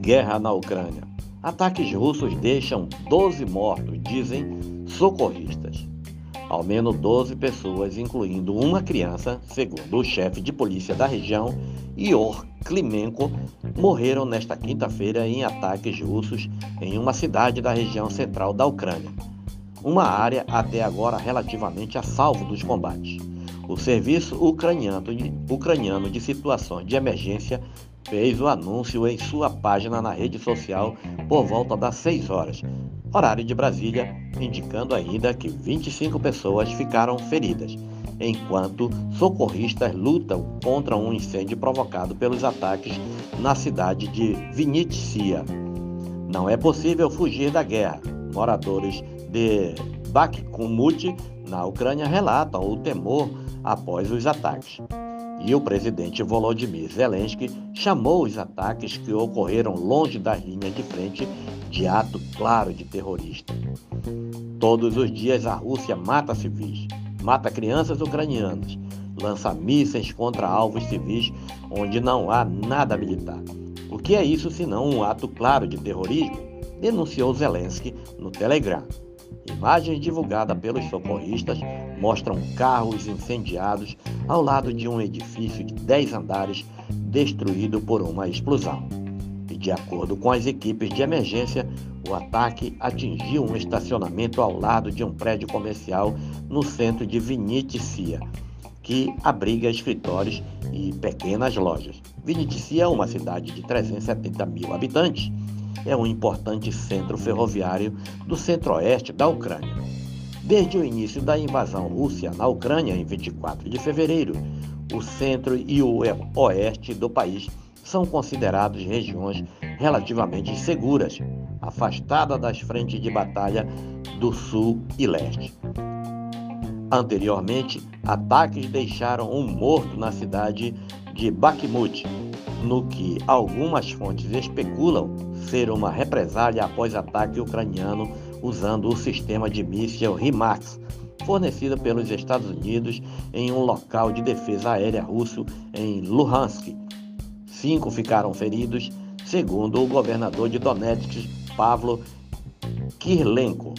Guerra na Ucrânia. Ataques russos deixam 12 mortos, dizem socorristas. Ao menos 12 pessoas, incluindo uma criança, segundo o chefe de polícia da região, Ior Klimenko, morreram nesta quinta-feira em ataques russos em uma cidade da região central da Ucrânia, uma área até agora relativamente a salvo dos combates. O Serviço Ucraniano de, Situações de Emergência fez o anúncio em sua página na rede social por volta das 6 horas, horário de Brasília, indicando ainda que 25 pessoas ficaram feridas, enquanto socorristas lutam contra um incêndio provocado pelos ataques na cidade de Vinnytsia. Não é possível fugir da guerra. Moradores de Bakhmut, na Ucrânia, relatam o temor após os ataques. E o presidente Volodymyr Zelensky chamou os ataques que ocorreram longe da linha de frente de ato claro de terrorista. Todos os dias a Rússia mata civis, mata crianças ucranianas, lança mísseis contra alvos civis onde não há nada militar. O que é isso senão um ato claro de terrorismo? Denunciou Zelensky no Telegram. Imagens divulgadas pelos socorristas mostram carros incendiados ao lado de um edifício de 10 andares destruído por uma explosão. E de acordo com as equipes de emergência, o ataque atingiu um estacionamento ao lado de um prédio comercial no centro de Vinnytsia, que abriga escritórios e pequenas lojas. Vinnytsia é uma cidade de 370 mil habitantes é um importante centro ferroviário do centro-oeste da Ucrânia. Desde o início da invasão russa na Ucrânia, em 24 de fevereiro, o centro e o oeste do país são considerados regiões relativamente seguras, afastadas das frentes de batalha do sul e leste. Anteriormente, ataques deixaram um morto na cidade de Bakhmut, no que algumas fontes especulam ser uma represália após ataque ucraniano usando o sistema de míssil RIMAX, fornecido pelos Estados Unidos em um local de defesa aérea russo em Luhansk. Cinco ficaram feridos, segundo o governador de Donetsk, Pavlo Kirlenko.